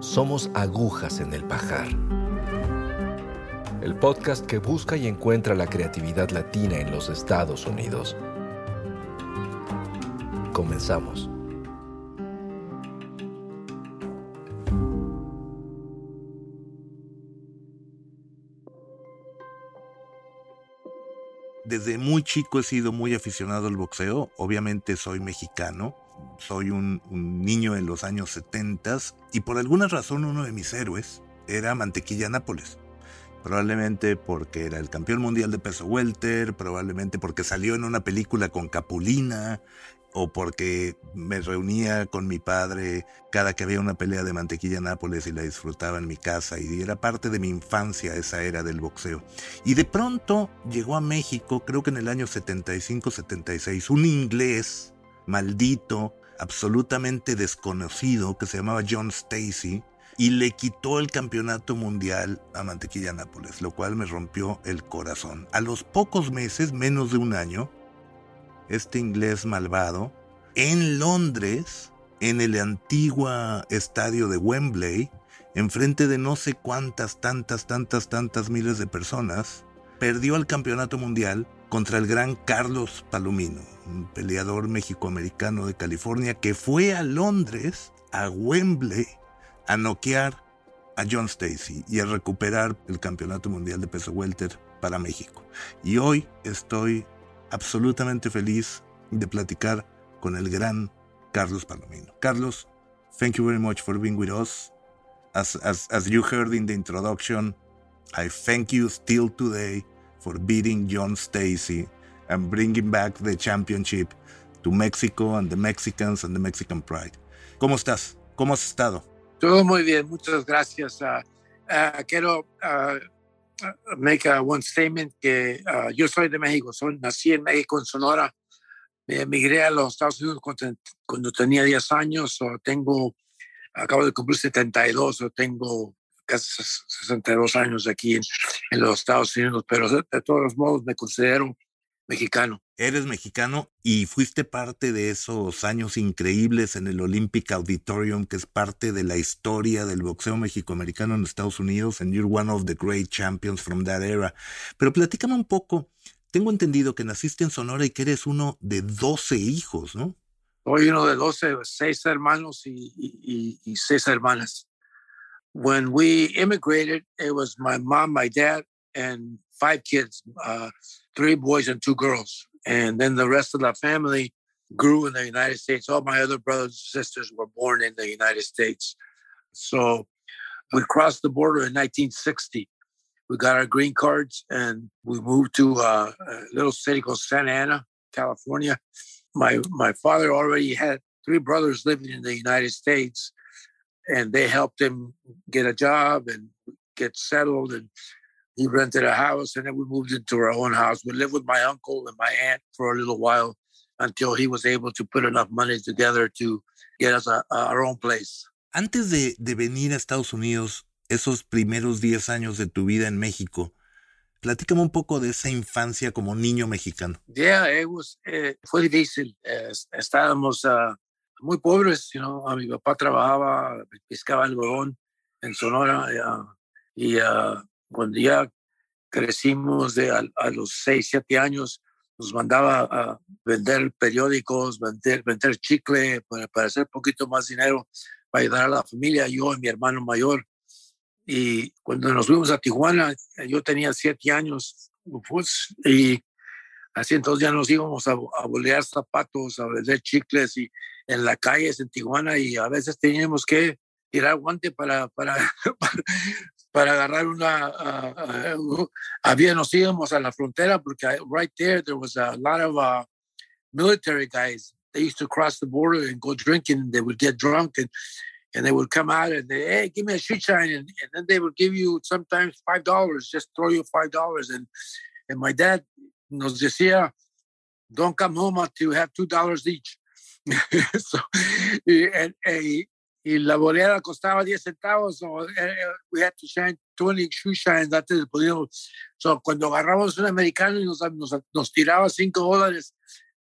somos agujas en el pajar. El podcast que busca y encuentra la creatividad latina en los Estados Unidos. Comenzamos. Desde muy chico he sido muy aficionado al boxeo. Obviamente soy mexicano soy un, niño en los años 70 y por alguna razón uno de mis héroes era Mantequilla Nápoles. Probablemente porque era el campeón mundial de peso welter, probablemente porque salió en una película con Capulina, o porque me reunía con mi padre cada que había una pelea de mantequilla Nápoles y la disfrutaba en mi casa y era parte de mi infancia esa era del boxeo. Y de pronto llegó a México, creo que en el año 75-76, un inglés maldito, absolutamente desconocido, que se llamaba John Stacy, y le quitó el campeonato mundial a Mantequilla Nápoles, lo cual me rompió el corazón. A los pocos meses, menos de un año, este inglés malvado, en Londres, en el antiguo estadio de Wembley, enfrente de no sé cuántas, tantas, tantas, tantas miles de personas, perdió el campeonato mundial contra el gran Carlos Palomino, un peleador mexicoamericano de California que fue a Londres, a Wembley, a noquear a John Stacy y a recuperar el campeonato mundial de peso welter para México. Y hoy estoy absolutamente feliz de platicar con el gran Carlos Palomino. Carlos, thank you very much for being with us. As, as, as you heard in the introduction, I thank you still today for beating John Stacy and bringing back the championship to Mexico and the Mexicans and the Mexican pride. ¿Cómo estás? ¿Cómo has estado? Todo muy bien, muchas gracias. Uh, uh, quiero uh, make one statement que yo soy de México, soy, nací en México, en Sonora. Me emigré a los Estados Unidos cuando, cuando tenía 10 años, o tengo, acabo de cumplir 72, o tengo casi 62 años aquí en, en, los Estados Unidos, pero de, todos modos me considero mexicano. Eres mexicano y fuiste parte de esos años increíbles en el Olympic Auditorium, que es parte de la historia del boxeo mexicoamericano en Estados Unidos, and you're one of the great champions from that era. Pero platícame un poco, tengo entendido que naciste en Sonora y que eres uno de 12 hijos, ¿no? Soy uno de 12, seis hermanos y, y, y seis hermanas. when we immigrated, it was my mom, my dad, and five kids, uh, three boys and two girls. And then the rest of the family grew in the United States. All my other brothers and sisters were born in the United States. So we crossed the border in 1960. We got our green cards and we moved to uh, a little city called Santa Ana, California. My my father already had three brothers living in the United States, and they helped him get a job and get settled and he rented a house and then we moved into our own house we lived with my uncle and my aunt for a little while until he was able to put enough money together to get us a, a, our own place antes de, de venir a Estados Unidos esos primeros 10 años de tu vida en México Platícame un poco de esa infancia como niño mexicano. Yeah, it was, eh, fue difícil. Eh, estábamos uh, muy pobres, you know, a mi papá trabajaba, pescaba algodón en Sonora y uh, cuando ya crecimos de a, los 6, 7 años, nos mandaba a vender periódicos, vender, vender chicle para, para hacer poquito más dinero, para ayudar a la familia, yo y mi hermano mayor. Y cuando nos fuimos a Tijuana, yo tenía siete años, pues, y así entonces ya nos íbamos a, a bolear zapatos, a vender chicles y en la calle en Tijuana y a veces teníamos que tirar guante para, para agarrar una, uh, uh, había, nos íbamos a la frontera porque right there there was a lot of uh, military guys. They used to cross the border and go drinking. They would get drunk and and they would come out and they, hey, give me a shoe shine, and, and then they would give you sometimes five dollars, just throw you five dollars. And and my dad nos decía, don't come home until you have two dollars each. so, and, and, y la bolera costaba 10 centavos, o eh, eh, we had to shine 20 shoe shines antes de poder. So, cuando agarramos un americano y nos, nos, nos tiraba 5 dólares,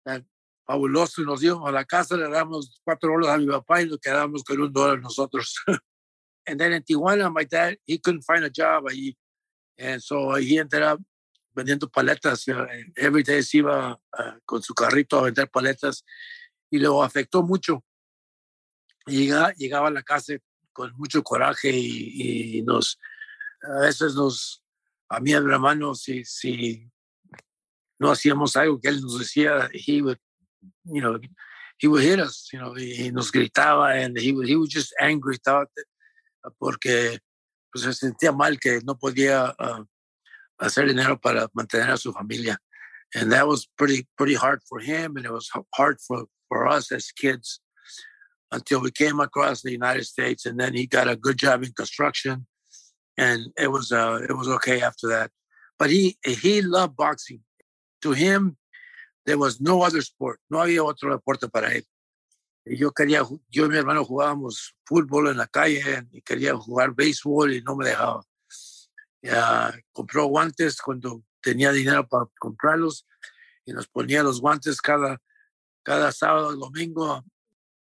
eh, fabuloso, y nos íbamos a la casa, le damos 4 dólares a mi papá y nos quedamos con un dólar nosotros. and then in Tijuana, my dad, he couldn't find a job ahí. And so he ended up vendiendo paletas. Every day se iba uh, con su carrito a vender paletas y lo afectó mucho llegaba, llegaba a la casa con mucho coraje y, nos, a veces nos, a mí a mi hermano, si, no hacíamos algo que él nos decía, he would, you know, he would hit us, you know, y nos gritaba and he was, he was just angry porque pues, se sentía mal que no podía uh, hacer dinero para mantener a su familia. And that was pretty, pretty hard for him and it was hard for, for us as kids until we came across the United States, and then he got a good job in construction, and it was uh, it was okay after that. But he he loved boxing. To him, there was no other sport. No había otro deporte para él. Yo quería, yo y mi hermano jugábamos fútbol en la calle y quería jugar béisbol y no me dejaba. Ya, compró guantes cuando tenía dinero para comprarlos y nos ponía los guantes cada, cada sábado domingo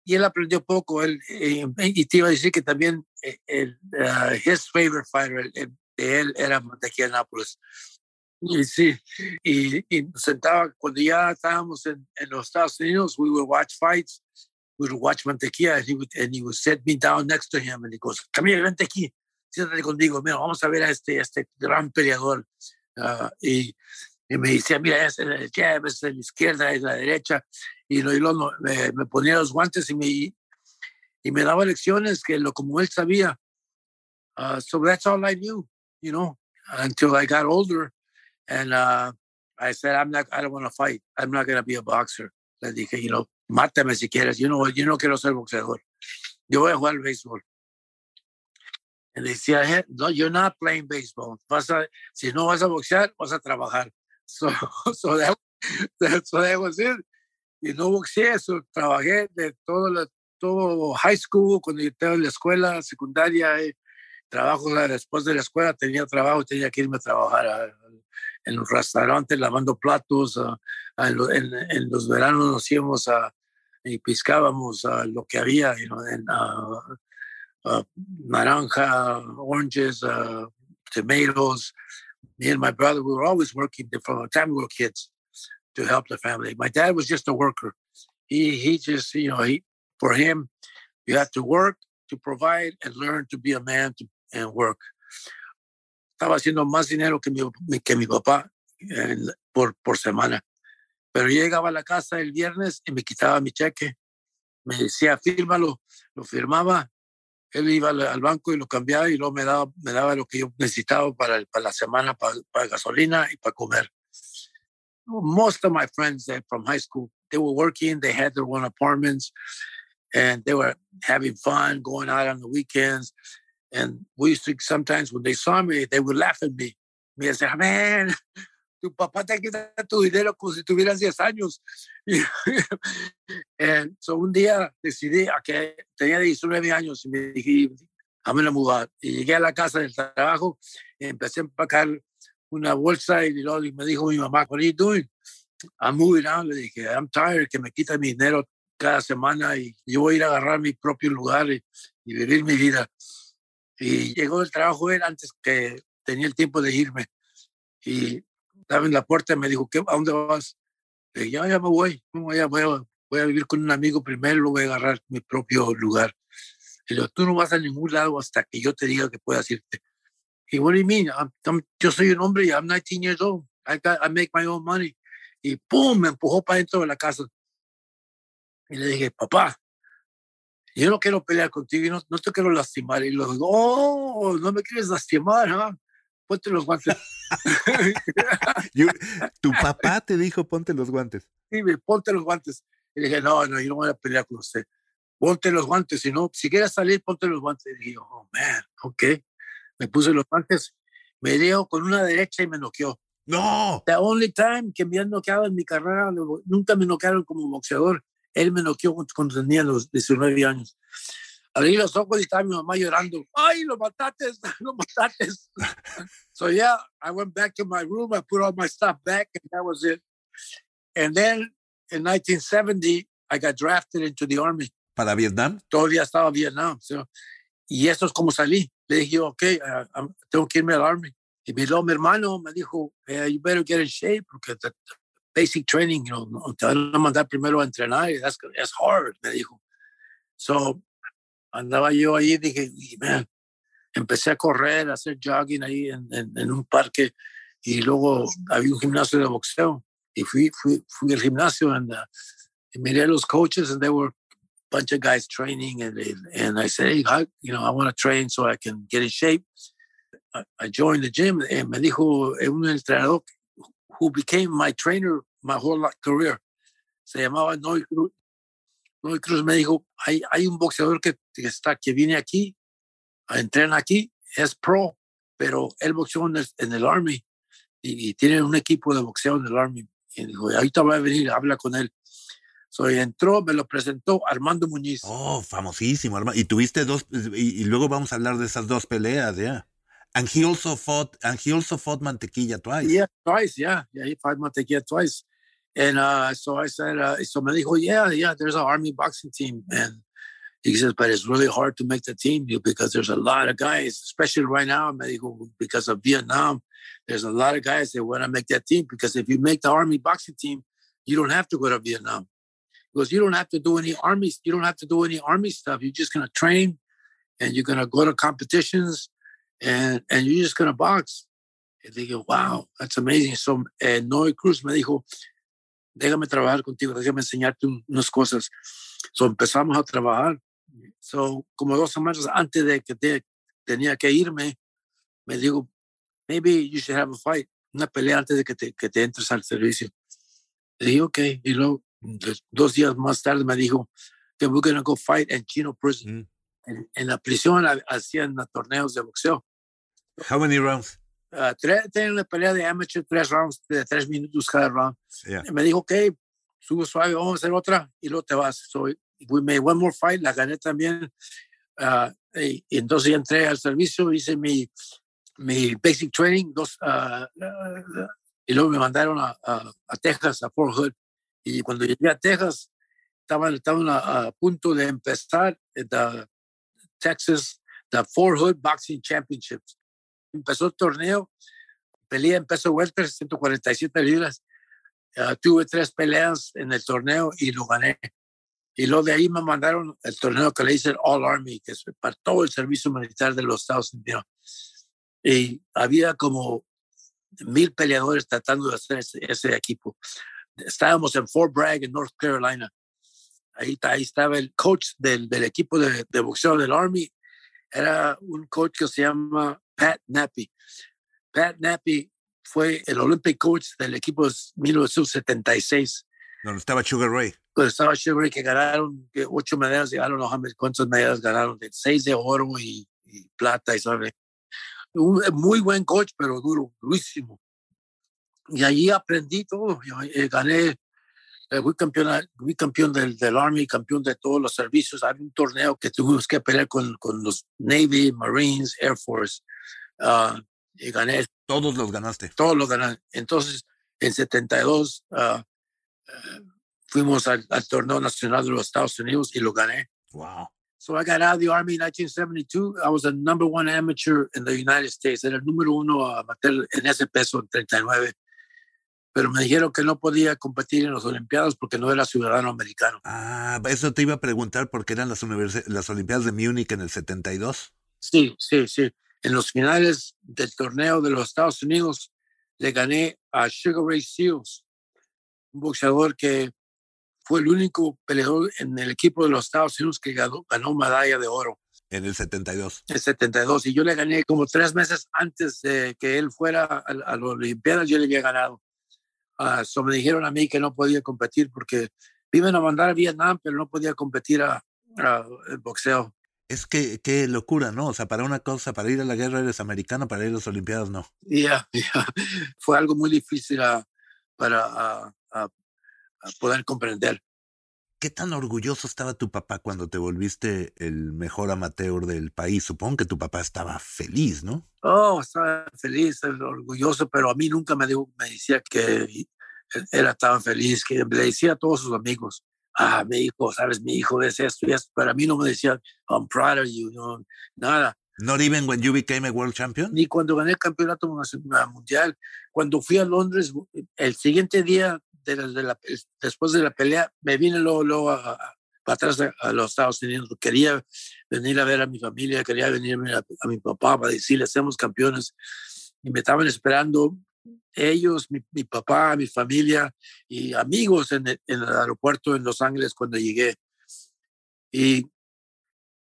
y él aprendió poco. Él, eh, y te iba a decir que también eh, el, uh, his favorite fighter de él era Mantequilla Nápoles. Y sí, y, y sentaba, cuando ya estábamos en, en, los Estados Unidos, we would watch fights, we would watch Mantequilla, and he would, and he would set me down next to him, and he goes, Camila, vente aquí, siéntate conmigo, mira, vamos a ver a este, este gran peleador. Uh, y, y, me decía, mira, es el jab, es la izquierda, es la derecha, y, lo, y lo, me, me, ponía los guantes y me, y me daba lecciones que lo como él sabía. Uh, so that's all I knew, you know, until I got older. And uh, I said, I'm not, I don't want to fight. I'm not going to be a boxer. Le dije, you know, mátame si quieres. Yo no, yo no quiero ser boxeador. Yo voy a jugar béisbol. Y decía, no, you're not playing baseball. Vas a, si no vas a boxear, vas a trabajar. So, so so that was it y no boxeé, eso, trabajé de todo, la, todo high school, cuando yo estaba en la escuela secundaria, eh, trabajo después de la escuela, tenía trabajo, tenía que irme a trabajar a, en los restaurantes lavando platos, a, en, en, los veranos nos íbamos a, y pescábamos lo que había, you know, en, naranja, oranges, tomatoes. Me and my brother, we were always working from the time we were kids to help the family. My dad was just a worker. He he just you know he for him you have to work to provide and learn to be a man to, and work. Estaba haciendo más dinero que mi, que mi papá en, por, por semana. Pero llegaba a la casa el viernes y me quitaba mi cheque. Me decía, fírmalo. Lo firmaba. Él iba al, banco y lo cambiaba y luego me daba, lo que yo necesitaba para, la semana, para gasolina y para comer most of my friends that from high school, they were working, they had their own apartments, and they were having fun, going out on the weekends. And we used to sometimes when they saw me, they would laugh at me. Me decían, man, tu papá te quita tu dinero como si tuvieras 10 años. and so un día decidí, que tenía 19 años, y me dije, I'm going to mudar. Y llegué a la casa del trabajo y empecé a empacar una bolsa y, y me dijo mi mamá, what are you doing? I'm moving out. Le dije, I'm tired, que me quita mi dinero cada semana y yo voy a ir a agarrar mi propio lugar y, vivir mi vida. Y llegó el trabajo él antes que tenía el tiempo de irme. Y estaba en la puerta y me dijo, ¿Qué, ¿a dónde vas? Le dije, ya, ya me voy, voy a, voy, a, voy a vivir con un amigo primero, luego voy a agarrar mi propio lugar. Y le digo, tú no vas a ningún lado hasta que yo te diga que puedas irte. Y what do you mean? I'm, I'm, yo soy un hombre, I'm 19 years old. I, got, I make my own money. Y pum, me empujó para dentro de la casa. Y le dije, papá, yo no quiero pelear contigo y no, no te quiero lastimar. Y luego, oh, no me quieres lastimar, ¿ah? Ponte los guantes. Yo, tu papá te dijo, ponte los guantes. Sí, ponte los guantes. Y le dije, no, no, yo no voy a pelear con usted. Ponte los guantes, si no, si quieres salir, ponte los guantes. Y dije, oh, man, ok. Me puse los guantes, me dio con una derecha y me noqueó. No. The only time que me han noqueado en mi carrera, nunca me noquearon como boxeador. Él me noqueó cuando tenía los 19 años. Abrí los ojos y estaba mi mamá llorando. ¡Ay, lo mataste! ¡Lo mataste! so, yeah, I went back to my room. I put all my stuff back, and that was it. And then in 1970, I got drafted into the Army. ¿Para Vietnam? Todavía estaba Vietnam. So, y eso es como salí. Le dije, ok, uh, tengo que irme al Army. Y mi, mi hermano me dijo, hey, you better get in shape, porque the basic training, you know, te van a mandar primero a entrenar, y that's, that's hard, me dijo. So, andaba yo ahí, dije, man, empecé a correr, a hacer jogging ahí en, en, en, un parque, y luego había un gimnasio de boxeo, y fui, fui, fui al gimnasio, and, uh, y miré a los coaches, and they were bunch of guys training and and I said, hey, how, you know, I want to train so I can get in shape. I, I joined the gym and me dijo un entrenador who became my trainer my whole career. Se llamaba Noy Cruz. Noy Cruz me dijo, hay, hay un boxeador que, que está, que viene aquí, a entrenar aquí, es pro, pero él boxeó en el, en el Army y, y, tiene un equipo de boxeo en el Army. Y dijo, ahorita va a venir, habla con él. So, he entró, me lo presentó Armando Muñiz. Oh, famosísimo, Armando. Y tuviste dos, y, y, luego vamos a hablar de esas dos peleas, ya. Yeah. And he also fought, and he also fought Mantequilla twice. Yeah, twice, yeah. Yeah, he fought Mantequilla twice. And uh, so I said, uh, so me dijo, yeah, yeah, there's an army boxing team. And he says, but it's really hard to make the team because there's a lot of guys, especially right now, me dijo, because of Vietnam, there's a lot of guys that want to make that team because if you make the army boxing team, you don't have to go to Vietnam because you don't have to do any army you don't have to do any army stuff. You're just to train and you're to go to competitions and and you're just to box. They go wow that's amazing. So eh, Noé Cruz me dijo déjame trabajar contigo déjame enseñarte unas cosas. So empezamos a trabajar. So como dos semanas antes de que te, tenía que irme me dijo maybe you should have a fight una pelea antes de que te, que te entres al servicio. Le dije ok. Y luego dos días más tarde me dijo que we're going to go fight in Chino prison. Mm. En, en, la prisión hacían torneos de boxeo. How many rounds? Uh, tres, tenían una pelea de amateur, tres rounds, de tres minutos cada round. Yeah. Y me dijo, ok, subo suave, vamos a hacer otra y luego te vas. So we made one more fight, la gané también. Uh, y, y, entonces entré al servicio, hice mi, mi basic training, dos, uh, y luego me mandaron a, a, a Texas, a Fort Hood. Y cuando llegué a Texas, estaban, estaban a, a, punto de empezar the Texas, the Fort Hood Boxing Championships. Empezó el torneo, peleé en peso welter, 147 libras. Uh, tuve tres peleas en el torneo y lo gané. Y luego de ahí me mandaron el torneo que le hice All Army, que es para todo el servicio militar de los Estados Unidos. Y había como mil peleadores tratando de hacer ese, ese equipo estábamos en Fort Bragg, en North Carolina. Ahí, ahí estaba el coach del, del equipo de, de, boxeo del Army. Era un coach que se llama Pat Nappy. Pat Nappy fue el Olympic coach del equipo de 1976. Donde estaba Sugar Ray. Donde estaba Sugar Ray, que ganaron que ocho medallas, I don't know how many, cuántas medallas ganaron, de seis de oro y, y plata, y sabe. Un muy buen coach, pero duro, durísimo y allí aprendí todo. Eh, gané, eh, fui campeón, fui campeón del, del, Army, campeón de todos los servicios. Había un torneo que tuvimos que pelear con, con los Navy, Marines, Air Force. Uh, y gané. Todos los ganaste. Todos los gané. Entonces, en 72 uh, uh, fuimos al, al, torneo nacional de los Estados Unidos y lo gané. Wow. So I got out of the Army in 1972. I was the number one amateur in the United States. Era el número uno amateur en ese peso, en 39 pero me dijeron que no podía competir en los Olimpiadas porque no era ciudadano americano. Ah, eso te iba a preguntar porque eran las, las Olimpiadas de Múnich en el 72. Sí, sí, sí. En los finales del torneo de los Estados Unidos le gané a Sugar Ray Seals, un boxeador que fue el único peleador en el equipo de los Estados Unidos que ganó, ganó medalla de oro. En el 72. En el 72. Y yo le gané como tres meses antes de que él fuera a, a las Olimpiadas, yo le había ganado. Uh, me dijeron a mí que no podía competir porque viven a mandar a Vietnam, pero no podía competir a, el boxeo. Es que qué locura, ¿no? O sea, para una cosa, para ir a la guerra eres americano, para ir a las Olimpiadas no. Ya, fue algo muy difícil para poder comprender. ¿Qué tan orgulloso estaba tu papá cuando te volviste el mejor amateur del país? Supongo que tu papá estaba feliz, ¿no? Oh, estaba feliz, orgulloso, pero a mí nunca me, dijo, me decía que era tan feliz, que le decía a todos sus amigos, ah, mi hijo, sabes, mi hijo es esto y esto, pero a mí no me decía, I'm proud of you, no, nada. Not even when you became a world champion? Ni cuando gané el campeonato mundial. Cuando fui a Londres, el siguiente día, de la, después de la pelea, me vine luego, luego a, para atrás a, los Estados Unidos. Quería venir a ver a mi familia, quería venir a, a mi papá para decirle, somos campeones. Y me estaban esperando ellos, mi, mi, papá, mi familia y amigos en el, en el, aeropuerto en Los Ángeles cuando llegué. Y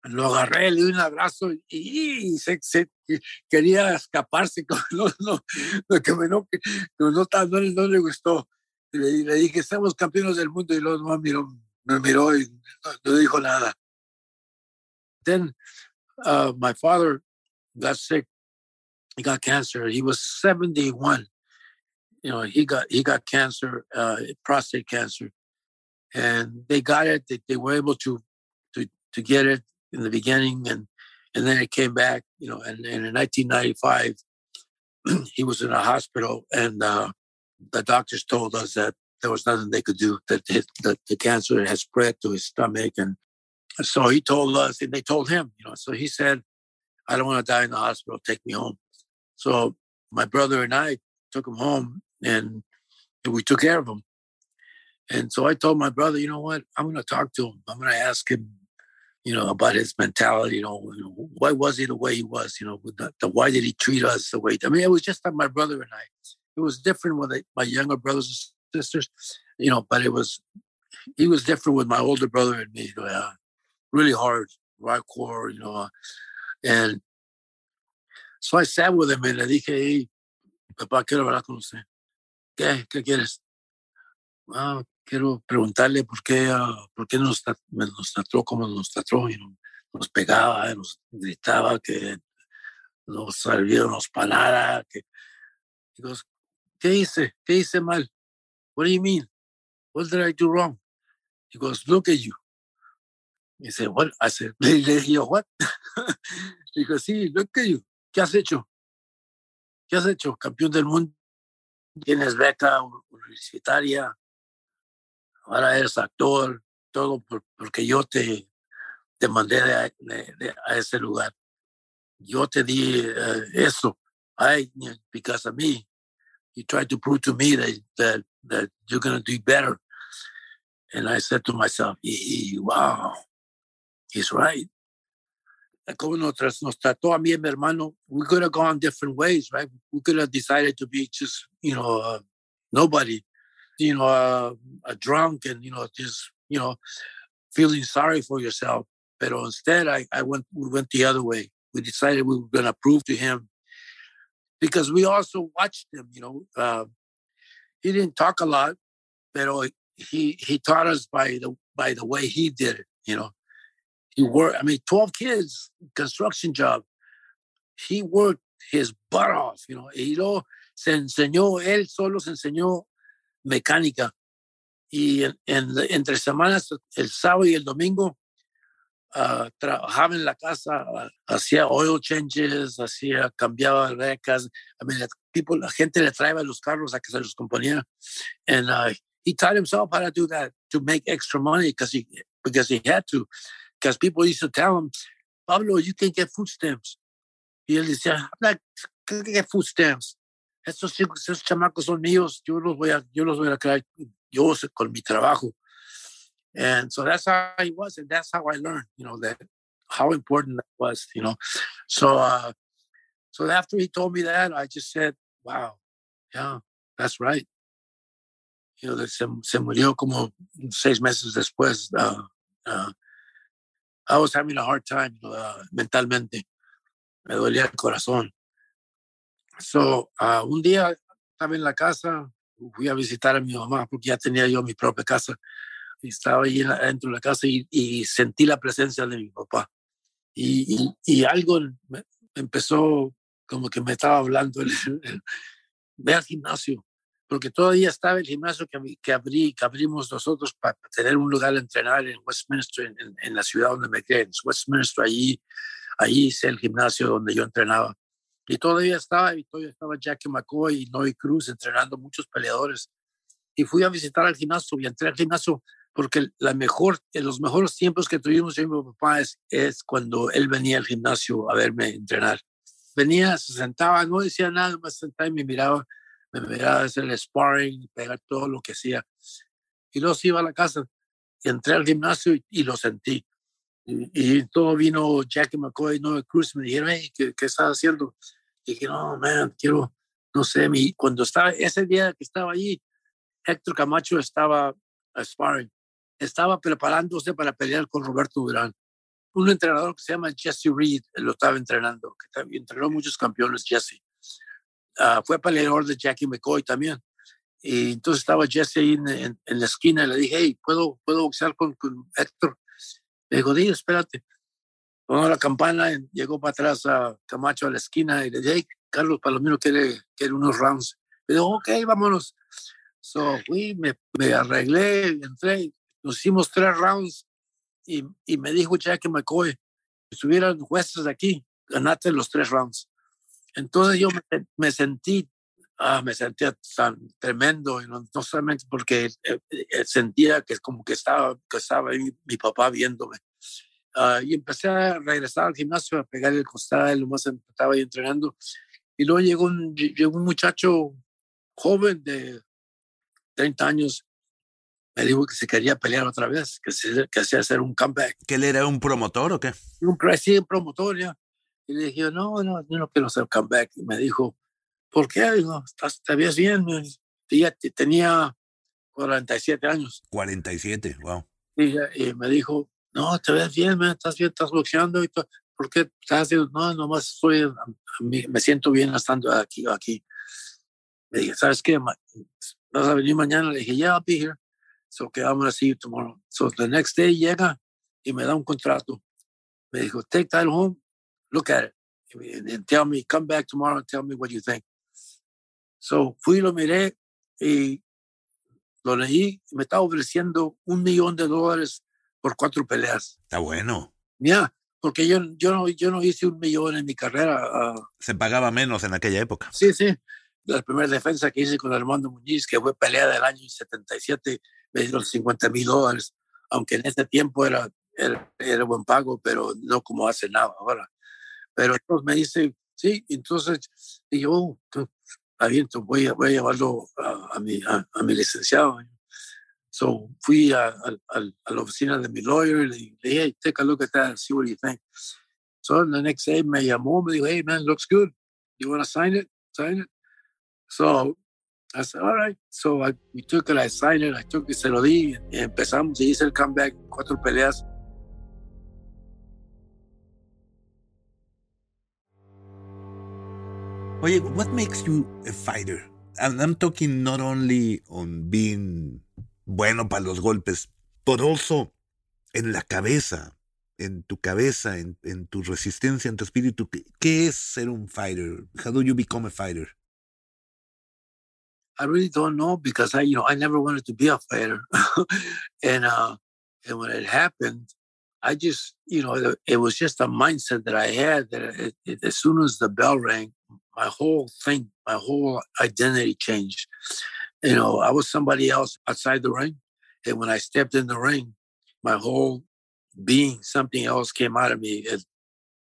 lo agarré, le di un abrazo y, se, se, quería escaparse. No, no, no, que no, no, no, no, le gustó. Le, le, dije, estamos campeones del mundo y luego me miró, me miró y no, no dijo nada. Then uh, my father got sick he got cancer. He was 71. You know, he got he got cancer, uh, prostate cancer, and they got it. They, they were able to to to get it in the beginning, and and then it came back. You know, and, and in 1995, he was in a hospital, and uh, the doctors told us that there was nothing they could do. That, his, that the cancer had spread to his stomach, and so he told us, and they told him. You know, so he said, "I don't want to die in the hospital. Take me home." So my brother and I took him home and we took care of him. And so I told my brother, you know what? I'm going to talk to him. I'm going to ask him, you know, about his mentality. You know, why was he the way he was? You know, the, the, why did he treat us the way? I mean, it was just my brother and I. It was different with my younger brothers and sisters, you know, but it was he was different with my older brother and me. Really hard, hardcore, you know, and So I sat with him y le dije, hey, papá, quiero hablar con usted. ¿Qué? ¿Qué quieres? Ah, quiero preguntarle por qué, uh, por qué nos, nos trató como nos trató. Y nos pegaba, nos gritaba, que nos salía, nos panara. Que... Digo, ¿qué hice? ¿Qué hice mal? What do you mean? What did I do wrong? He goes, look at you. He said, what? I said, le dije, what? Digo, sí, look at you. ¿Qué has hecho? ¿Qué has hecho? Campeón del mundo, tienes beca universitaria, ahora eres actor, todo por, porque yo te, te mandé a ese lugar. Yo te di uh, eso. I, because of me, you tried to prove to me that, that, that you're going to do better. And I said to myself, wow, he's right. como nos, nos trató a y mi hermano, we could have gone different ways, right? We could have decided to be just, you know, uh, nobody, you know, uh, a drunk and, you know, just, you know, feeling sorry for yourself. But instead, I, I went, we went the other way. We decided we were going to prove to him because we also watched him, you know, uh, he didn't talk a lot, but he, he taught us by the, by the way he did it, you know, he worked, I mean, 12 kids, construction job. He worked his butt off, you know. Y luego se enseñó, él solo se enseñó mecánica. Y en, en, entre semanas, el sábado y el domingo, uh, trabajaba en la casa, uh, hacía oil changes, hacía, cambiaba recas. I mean, people, la gente le traía los carros a que se los componía. And uh, he taught himself how to do that, to make extra money because he, because he had to because people used to tell him, Pablo, you can get food stamps. Y él decía, I'm not going to get food stamps. estos estos chamacos son míos, yo los voy a, yo los voy a crear, yo con mi trabajo. And so that's how he was, and that's how I learned, you know, that how important that was, you know. So, uh, so after he told me that, I just said, wow, yeah, that's right. You know, se, se murió como seis meses después. Uh, uh, I was having a hard time uh, mentalmente. Me dolía el corazón. So, uh, un día estaba en la casa, fui a visitar a mi mamá porque ya tenía yo mi propia casa. Estaba ahí dentro de la casa y, y sentí la presencia de mi papá. Y, y, y algo me empezó como que me estaba hablando, el, el, ve al gimnasio, porque todavía estaba el gimnasio que, que, abrí, que abrimos nosotros para tener un lugar de entrenar en Westminster, en, en la ciudad donde me quedé, en Westminster, allí, allí hice el gimnasio donde yo entrenaba. Y todavía estaba, y todavía estaba Jackie McCoy y Noy Cruz entrenando muchos peleadores. Y fui a visitar al gimnasio y entré al gimnasio porque la mejor, en los mejores tiempos que tuvimos yo y mi papá es, es cuando él venía al gimnasio a verme entrenar. Venía, se sentaba, no decía nada, más sentaba y me miraba, me miraba hacer el sparring, pegar todo lo que hacía. Y luego se iba a la casa y entré al gimnasio y, y lo sentí. Y, y, todo vino Jackie McCoy, no Cruz, me dijeron, hey, ¿qué, qué estás haciendo? Y dije, no, man, quiero, no sé, mi, cuando estaba, ese día que estaba allí, Héctor Camacho estaba sparring, estaba preparándose para pelear con Roberto Durán. Un entrenador que se llama Jesse Reed lo estaba entrenando, que entrenó muchos campeones, Jesse. Uh, fue peleador de Jackie McCoy también. Y entonces estaba Jesse ahí en, en, en, la esquina y le dije, hey, ¿puedo, puedo boxear con, con Héctor? Le dijo, di, espérate. Pongo la campana, y llegó para atrás a Camacho a la esquina y le dije, hey, Carlos Palomino quiere, quiere unos rounds. Le dijo, ok, vámonos. So fui, me, me arreglé, entré, nos hicimos tres rounds y, y me dijo Jackie McCoy, si estuvieran jueces aquí, ganaste los tres rounds. Entonces yo me, me sentí, ah, me sentía tan tremendo, no, no solamente porque eh, eh, sentía que como que estaba, que estaba ahí mi papá viéndome. Uh, y empecé a regresar al gimnasio a pegar el costal, lo más estaba ahí entrenando. Y luego llegó un, llegó un muchacho joven de 30 años, me dijo que se quería pelear otra vez, que, se, que hacía hacer un comeback. ¿Que él era un promotor o qué? Un, sí, un promotor, ya. Y le dije, no, no, yo no quiero hacer comeback. Y me dijo, ¿por qué? Digo, ¿estás, ¿te ves bien? Ya tenía 47 años. 47, wow. Y, y me dijo, no, te ves bien, man, estás bien, estás boxeando y. ¿Por qué estás haciendo? No, nomás estoy, me siento bien estando aquí o aquí. Le dije, ¿sabes qué? ¿Vas a venir mañana? Le dije, yeah, I'll be here. So, okay, I'm going to see you tomorrow. So, the next day llega y me da un contrato. Me dijo, take that home, look at it, and tell me, come back tomorrow and tell me what you think. So, fui, lo miré y lo leí. Me estaba ofreciendo un millón de dólares por cuatro peleas. Está bueno. Ya, yeah, porque yo, yo, no, yo no hice un millón en mi carrera. Uh, Se pagaba menos en aquella época. Sí, sí. La primera defensa que hice con Armando Muñiz, que fue pelea del año 77, me dieron 50 mil dólares, aunque en ese tiempo era, era, era, buen pago, pero no como hace nada ahora. Pero entonces me dice, sí, entonces, y yo, aviento, voy a, voy a llevarlo a, a, mi, a, a mi licenciado. So fui a, a, a, la oficina de mi lawyer y le dije, hey, take a look at that and see what you think. So the next day me llamó, me dijo, hey, man, looks good. You want to sign it? Sign it? So I said, all right. So I, we took it, I signed it, I took it, se empezamos y hice el comeback, cuatro peleas. Oye, what makes you a fighter? And I'm talking not only on being bueno para los golpes, but also en la cabeza, en tu cabeza, en, en tu resistencia, en tu espíritu. ¿Qué, ¿Qué es ser un fighter? How do you become a fighter? I really don't know because I, you know, I never wanted to be a fighter, and uh, and when it happened, I just, you know, it, was just a mindset that I had that it, it, as soon as the bell rang, my whole thing, my whole identity changed. You know, I was somebody else outside the ring, and when I stepped in the ring, my whole being, something else came out of me. It,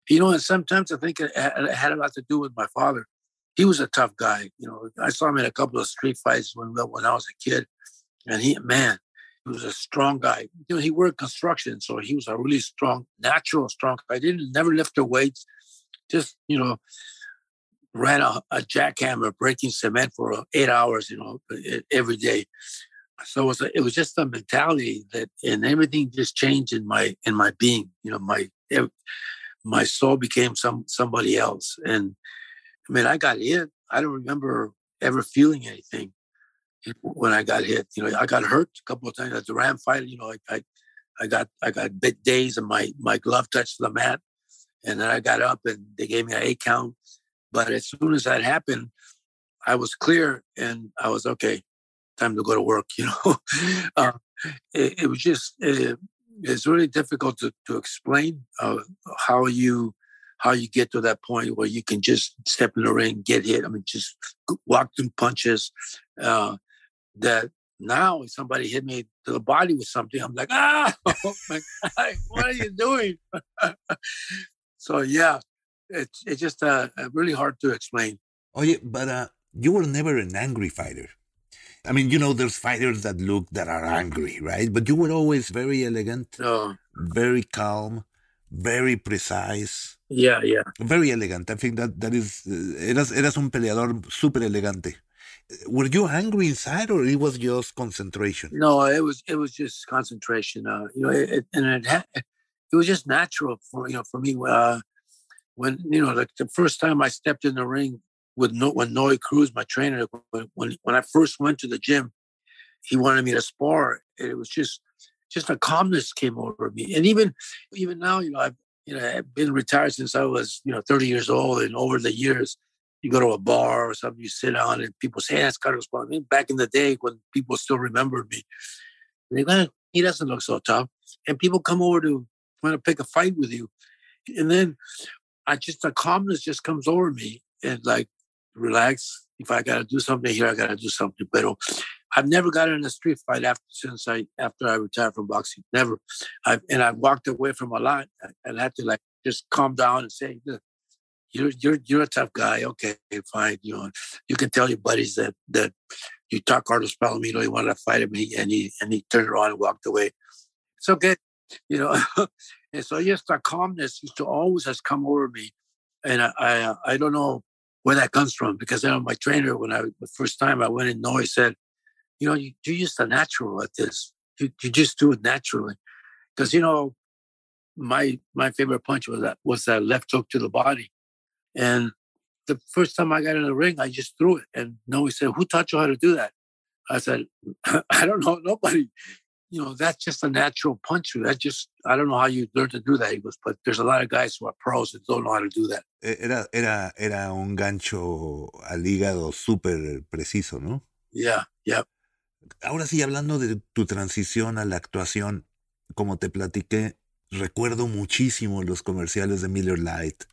you know, and sometimes I think it had a lot to do with my father he was a tough guy. You know, I saw him in a couple of street fights when when I was a kid, and he man, he was a strong guy. You know, he worked construction, so he was a really strong, natural strong guy. Didn't never lift the weights, just you know, ran a, a jackhammer breaking cement for eight hours. You know, every day. So it was, a, it was just a mentality that, and everything just changed in my in my being. You know, my my soul became some somebody else, and I mean, I got hit. I don't remember ever feeling anything when I got hit. You know, I got hurt a couple of times at the Ram fight. You know, I, I, I got I got bit days, and my my glove touched the mat, and then I got up and they gave me an eight count. But as soon as that happened, I was clear and I was okay. Time to go to work. You know, uh, it, it, was just it, it's really difficult to to explain uh, how you how you get to that point where you can just step in the ring, get hit. I mean, just walk through punches. Uh, that now if somebody hit me to the body with something, I'm like, ah, oh my God, what are you doing? so yeah, it's it's just uh, really hard to explain. Oh yeah, but uh, you were never an angry fighter. I mean, you know, there's fighters that look that are angry, right? But you were always very elegant, very calm, very precise. Yeah, yeah. Very elegant. I think that that is. Uh, eras eras un peleador súper elegante. Were you angry inside, or it was just concentration? No, it was it was just concentration. Uh, you know, it, and it had, it was just natural for you know for me. Uh, when you know, like the first time I stepped in the ring with no, when Noe Cruz, my trainer, when when I first went to the gym, he wanted me to spar. It was just just a calmness came over me. And even even now, you know, I've you know I've been retired since I was you know 30 years old, and over the years, you go to a bar or something, you sit down, and people say, hey, "That's Carlos Paul." I mean, back in the day when people still remembered me, they go, "He doesn't look so tough," and people come over to want to pick a fight with you, and then I just a calmness just comes over me, and like relax. If I got to do something here, I got to do something. But I've never got in a street fight after since I after I retired from boxing. Never. I've and I've walked away from a lot and had to like just calm down and say, you're you're you're a tough guy. Okay, fine. You know, you can tell your buddies that that you talk hard Carlos Palomino, you wanted to fight him, and he and he, turned around and walked away. It's okay, you know. and so yes, that calmness used to always has come over me, and I I, I don't know where that comes from because you know, my trainer when I the first time I went in, no, he said you know, you, you're just a natural at this. You, you just do it naturally. Because, you know, my my favorite punch was that was that left hook to the body. And the first time I got in the ring, I just threw it. And Noe said, Who taught you how to do that? I said, I don't know, nobody. You know, that's just a natural punch. That just, I don't know how you learn to do that. He goes, but there's a lot of guys who are pros that don't know how to do that. Era, era, era un gancho al hígado súper preciso, ¿no? Yeah, yeah. Ahora sí, hablando de tu transición a la actuación, como te platiqué, recuerdo muchísimo los comerciales de Miller Lite,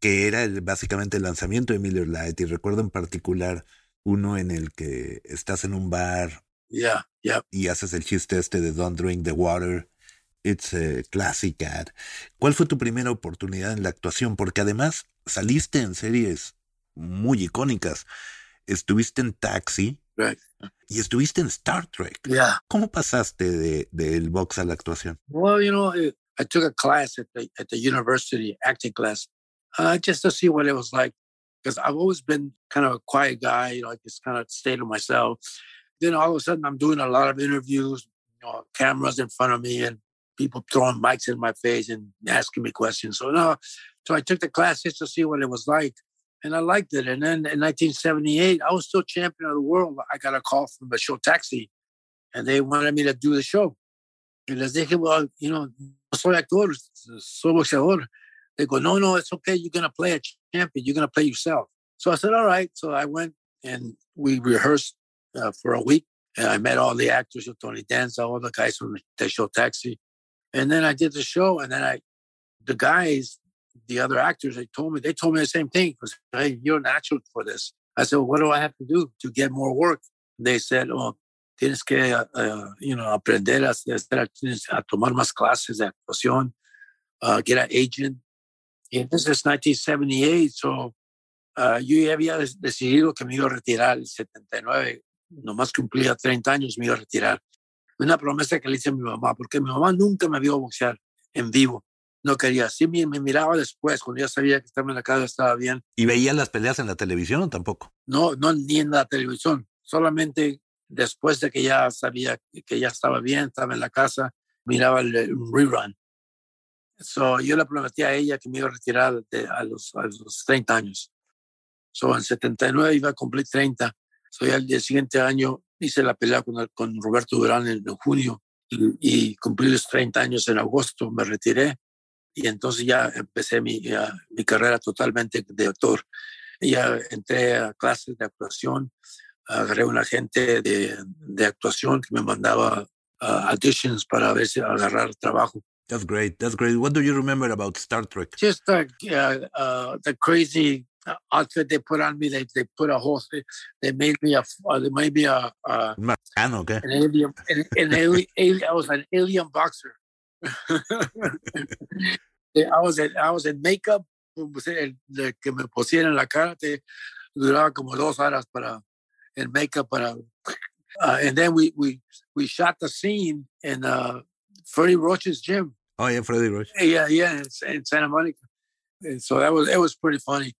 que era básicamente el lanzamiento de Miller Lite, y recuerdo en particular uno en el que estás en un bar y haces el chiste este de Don't Drink the Water. It's a classic ad. ¿Cuál fue tu primera oportunidad en la actuación? Porque además saliste en series muy icónicas. Estuviste en Taxi, Y estuviste en Star Trek. Yeah. ¿Cómo pasaste de, del box a la actuación? Well, you know, I took a class at the, at the university, acting class, uh, just to see what it was like. Because I've always been kind of a quiet guy, you know, I just kind of stay to myself. Then all of a sudden, I'm doing a lot of interviews, you know, cameras in front of me and people throwing mics in my face and asking me questions. So, no, so I took the class just to see what it was like and I liked it. And then in 1978, I was still champion of the world. I got a call from the show Taxi, and they wanted me to do the show. Y they said, well, you know, soy actor, soy boxeador. They go, no, no, it's okay. You're going to play a champion. You're going to play yourself. So I said, all right. So I went and we rehearsed uh, for a week. And I met all the actors, Tony Danza, all the guys from the show Taxi. And then I did the show. And then I, the guys, the other actors, they told me, they told me the same thing. because hey, you're natural for this. I said, well, what do I have to do to get more work? They said, oh, tienes que, uh, you know, aprender a, a tomar más clases de actuación, uh, get an agent. And this is 1978, so ah, yo ya había decidido que me iba a retirar el 79, nomás cumplía 30 años, me iba a retirar. Una promesa que le hice a mi mamá, porque mi mamá nunca me vio boxear en vivo. No quería, sí me, me miraba después, cuando ya sabía que estaba en la casa, estaba bien. ¿Y veía las peleas en la televisión o tampoco? No, no, ni en la televisión, solamente después de que ya sabía que ya estaba bien, estaba en la casa, miraba el, rerun. So, yo le prometí a ella que me iba a retirar a, los, a los 30 años. So, en 79 iba a cumplir 30. So, ya el siguiente año hice la pelea con, con Roberto Durán en, junio y, cumplí los 30 años en agosto. Me retiré y entonces ya empecé mi, mi carrera totalmente de actor. Ya entré a clases de actuación, agarré un agente de, de actuación que me mandaba uh, auditions para ver si agarrar trabajo. That's great. That's great. What do you remember about Star Trek? Just uh, uh, the crazy outfit they put on me. They they put a whole. They made me a. Uh, they made me a. a Marciano, okay. An alien. An, an alien, alien. I was an alien boxer. I was in, I was in makeup. De que me pusieran la cara te duraba como dos horas para el makeup para uh, and then we we we shot the scene in uh, Freddie Roach's gym. Oh yeah, Freddie Roach. Yeah, yeah, in, in, Santa Monica. And so that was it was pretty funny.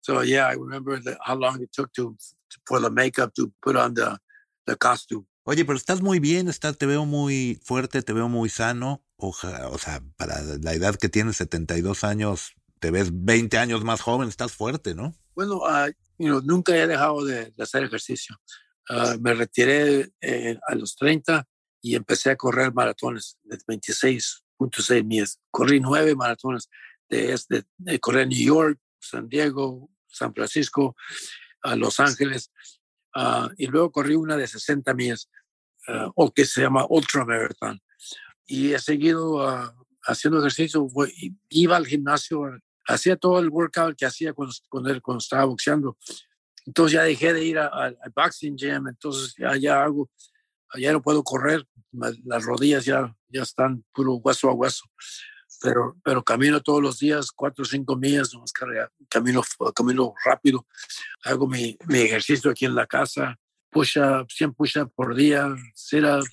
So yeah, I remember the, how long it took to, to, for the makeup to put on the the costume. Oye, pero estás muy bien, estás, te veo muy fuerte, te veo muy sano. Oja, o sea, para la edad que tienes, 72 años, te ves 20 años más joven, estás fuerte, ¿no? Bueno, uh, you know, nunca he dejado de, de hacer ejercicio. Uh, me retiré eh, a los 30 y empecé a correr maratones de 26.6 millas. Corrí nueve maratones de, de, de correr New York, San Diego, San Francisco, a Los Ángeles, uh, y luego corrí una de 60 millas, uh, o que se llama Ultra Marathon. Y he seguido haciendo ejercicio, iba al gimnasio, hacía todo el workout que hacía cuando, cuando, cuando estaba boxeando entonces ya dejé de ir al boxing gym, entonces ya, ya hago, ya no puedo correr, las rodillas ya, ya están puro hueso a hueso. Pero, pero camino todos los días, cuatro o cinco millas, camino, camino rápido, hago mi, mi ejercicio aquí en la casa, push-ups, 100 push-ups por día,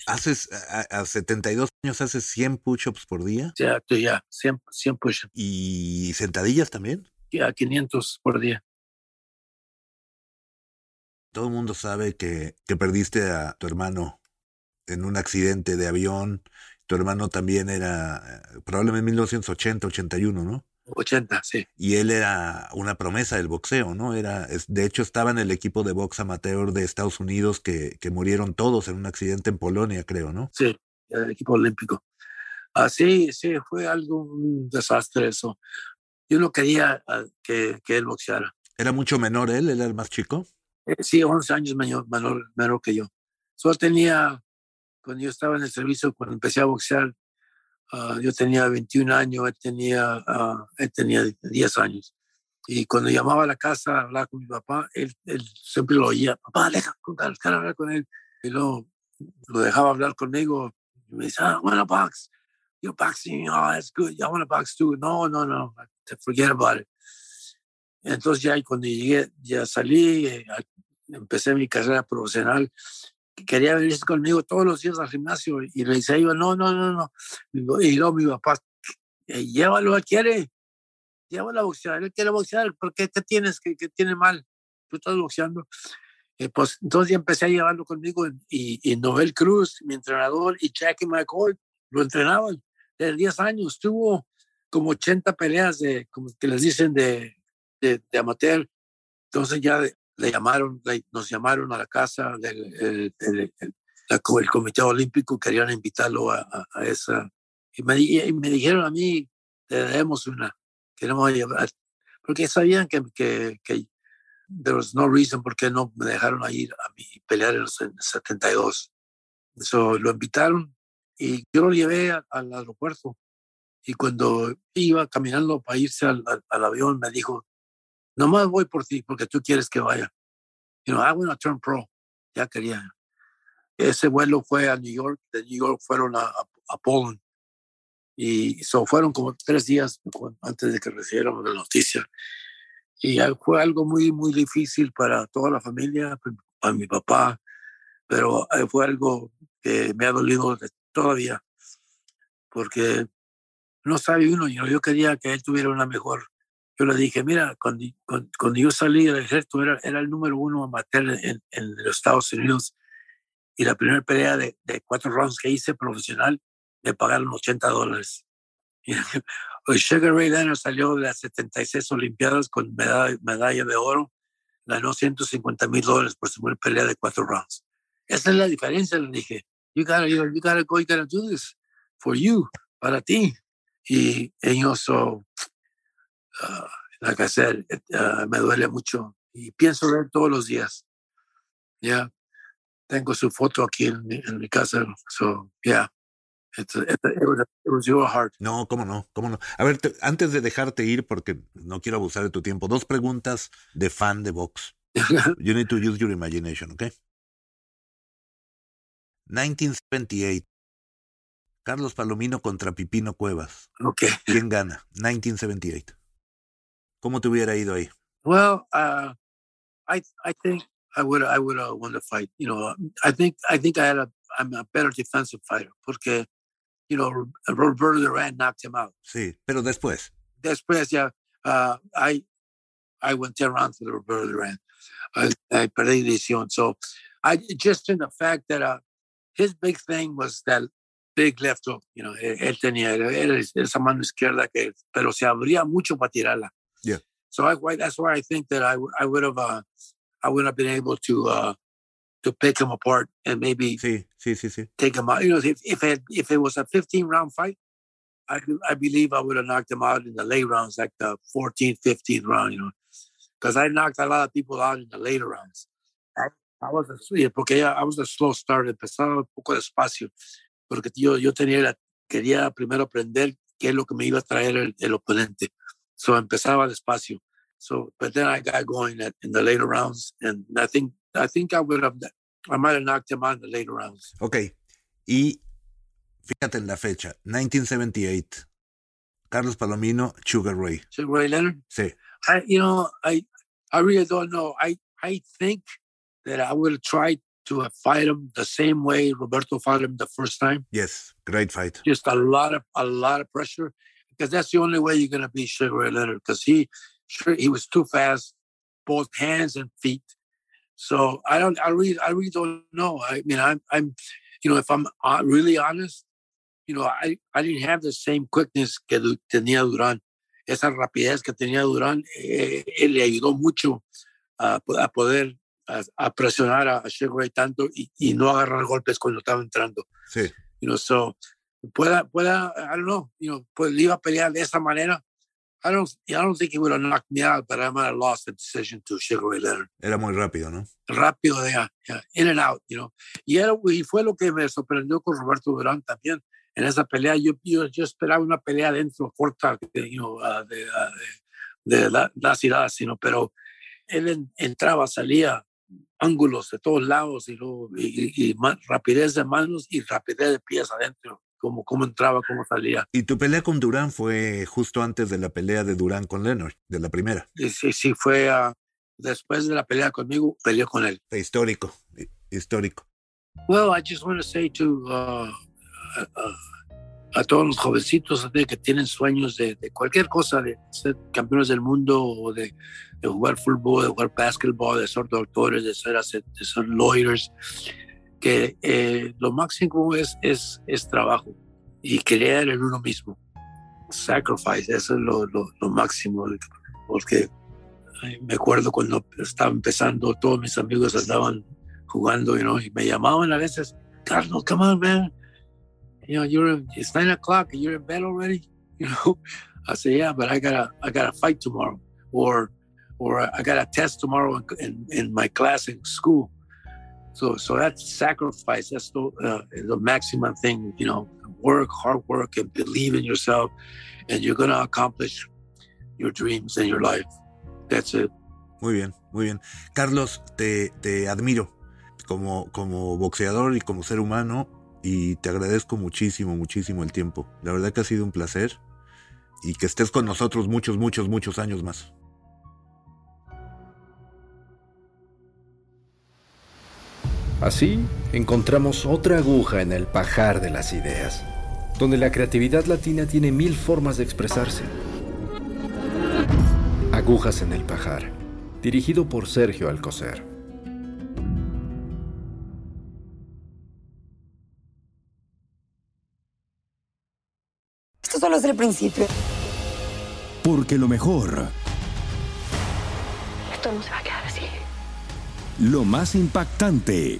¿Haces, a, 72 años haces 100 push-ups por día? Ya, ya, 100, 100 push-ups. ¿Y sentadillas también? Ya, 500 por día. Todo el mundo sabe que, que perdiste a tu hermano en un accidente de avión. Tu hermano también era eh, probablemente en 1980, 81, ¿no? 80, sí. Y él era una promesa del boxeo, ¿no? Era, de hecho, estaba en el equipo de box amateur de Estados Unidos que, que murieron todos en un accidente en Polonia, creo, ¿no? Sí, el equipo olímpico. Ah, sí, sí, fue algo, un desastre eso. Yo no quería ah, que, que él boxeara. ¿Era mucho menor él? ¿Él era el más chico? Eh, sí, 11 años menor, menor, que yo. Solo tenía, cuando yo estaba en el servicio, cuando empecé a boxear, ah, yo tenía 21 años, él tenía, uh, él tenía 10 años. Y cuando llamaba a la casa a hablar con mi papá, él, él siempre lo oía, papá, deja, hablar con él. Y luego lo dejaba hablar conmigo. Y me decía, I want to box. You're boxing. Oh, that's good. I want to box too. No, no, no. Forget about it. Entonces ya cuando llegué, ya salí, eh, empecé mi carrera profesional, quería venir conmigo todos los días al gimnasio y le decía yo, no, no, no, no. Y luego mi papá, eh, llévalo, él quiere, llévalo a boxear, él quiere boxear, ¿por qué te tienes? que tiene mal? Tú estás boxeando. Eh, pues entonces ya empecé a llevarlo conmigo y, y Noel Cruz, mi entrenador, y Jackie McCoy lo entrenaban desde 10 años. Tuvo como 80 peleas de, como que les dicen, de de, amateur. Entonces ya le llamaron, nos llamaron a la casa del el, el, Comité Olímpico, querían invitarlo a, a, esa. Y me, y me, dijeron a mí, te debemos una, queremos llevar, porque sabían que, que, que there was no reason por qué no me dejaron ir a pelear en los 72. Eso lo invitaron y yo lo llevé al, aeropuerto. Y cuando iba caminando para irse al, al avión, me dijo, Nomás voy por ti porque tú quieres que vaya. You know, I want to turn pro. Ya quería. Ese vuelo fue a New York. De New York fueron a, a, Poland. Y so fueron como tres días antes de que recibiéramos la noticia. Y fue algo muy, muy difícil para toda la familia, para mi papá, pero eh, fue algo que me ha dolido todavía, porque no sabe uno, yo quería que él tuviera una mejor. Yo le dije, mira, cuando, cuando, yo salí del ejército era, era el número uno amateur en, en los Estados Unidos y la primera pelea de, de, cuatro rounds que hice profesional me pagaron 80 dólares. Sugar Ray Leonard salió de las 76 Olimpiadas con medalla, medalla de oro, ganó 150 mil dólares por su primera pelea de cuatro rounds. Esa es la diferencia, le dije. You gotta, you, gotta go, you gotta do this for you, para ti. Y ellos, uh, like I said, uh, me duele mucho y pienso ver todos los días. Ya, tengo su foto aquí en, en mi casa. So, yeah. It, it, it, was, it was your heart. No, cómo no, cómo no. A ver, te, antes de dejarte ir, porque no quiero abusar de tu tiempo, dos preguntas de fan de box. you need to use your imagination, okay? 1978. Carlos Palomino contra Pipino Cuevas. Okay. ¿Quién gana? 1978. ¿Cómo te hubiera ido ahí? Well, uh, I I think I would I would have won the fight. You know, I think I think I had a I'm a better defensive fighter porque you know Roberto Duran knocked him out. Sí, pero después. Después ya uh, I I went 10 rounds with Roberto Duran. I, I perdí decisión. So I just in the fact that uh, his big thing was that big left hook. You know, él tenía era esa mano izquierda que, pero se abría mucho para tirarla. Yeah. So I, that's why I think that I, I would have uh, I would have been able to uh, to pick him apart and maybe sí, sí, sí, sí. take him out. You know, if if it, if it was a 15 round fight, I I believe I would have knocked him out in the late rounds, like the 14th, 15th round. You know, because I knocked a lot of people out in the later rounds. I, I was a, porque I was a slow starter, empezaba un poco despacio, porque yo, yo tenía, quería primero aprender qué es lo que me iba a traer el, el oponente. So empezaba despacio. So, but then I got going at, in the later rounds, and I think I think I would have I might have knocked him out in the later rounds. Okay, y fíjate en la fecha, 1978. Carlos Palomino, Sugar Ray. Sugar Ray Leonard. Sí. I, you know, I, I really don't know. I, I think that I will try to fight him the same way Roberto fought him the first time. Yes, great fight. Just a lot of a lot of pressure because that's the only way you're gonna beat Sugar Ray Leonard because he sure he was too fast, both hands and feet. So I don't, I really, I really don't know. I mean, I'm, I'm, you know, if I'm uh, really honest, you know, I, I didn't have the same quickness que tenía Durán. Esa rapidez que tenía Durán, eh, él le ayudó mucho a, a poder a, a, presionar a, Sugar Ray tanto y, y, no agarrar golpes cuando estaba entrando. Sí. You know, so pueda, pueda, I don't know, you know, pues iba a pelear de esa manera, I don't, I don't think he would have knocked me out, but I might have lost the decision to Sugar Ray Leonard. Era muy rápido, ¿no? Rápido, yeah, yeah, in and out, you know. Y, era, y fue lo que me sorprendió con Roberto Durán también. En esa pelea, yo, yo, yo esperaba una pelea dentro, corta, you know, uh, de, uh, de, de la, las sino, pero él en, entraba, salía, ángulos de todos lados y, luego, y, y, y rapidez de manos y rapidez de pies adentro cómo, cómo entraba, cómo salía. Y tu pelea con Durán fue justo antes de la pelea de Durán con Leonard, de la primera. Sí, sí, fue uh, después de la pelea conmigo, peleó con él. Histórico, histórico. Well, I just want to say to uh, uh, a todos los jovencitos que tienen sueños de, de, cualquier cosa, de ser campeones del mundo o de, de jugar fútbol, de jugar básquetbol, de ser doctores, de ser, de ser lawyers, que eh, lo máximo es, es, es trabajo y creer en uno mismo. Sacrifice, eso es lo, lo, lo máximo, porque me acuerdo cuando estaba empezando, todos mis amigos andaban jugando you know, y me llamaban a veces, Carlos, come on, man. You know, you're, it's nine o'clock you're in bed already. You know, I say, yeah, but I gotta, I gotta fight tomorrow, or, or I got a test tomorrow in, in my class in school. So, so that's sacrifice. That's the, uh, the maximum thing, you know, work, hard work, and believe in yourself, and you're going to accomplish your dreams and your life. That's it. Muy bien, muy bien. Carlos, te, te admiro como, como boxeador y como ser humano y te agradezco muchísimo, muchísimo el tiempo. La verdad que ha sido un placer y que estés con nosotros muchos, muchos, muchos años más. Así, encontramos otra aguja en el pajar de las ideas, donde la creatividad latina tiene mil formas de expresarse. Agujas en el pajar, dirigido por Sergio Alcocer. Esto solo es el principio. Porque lo mejor, Esto no se va a quedar así. lo más impactante,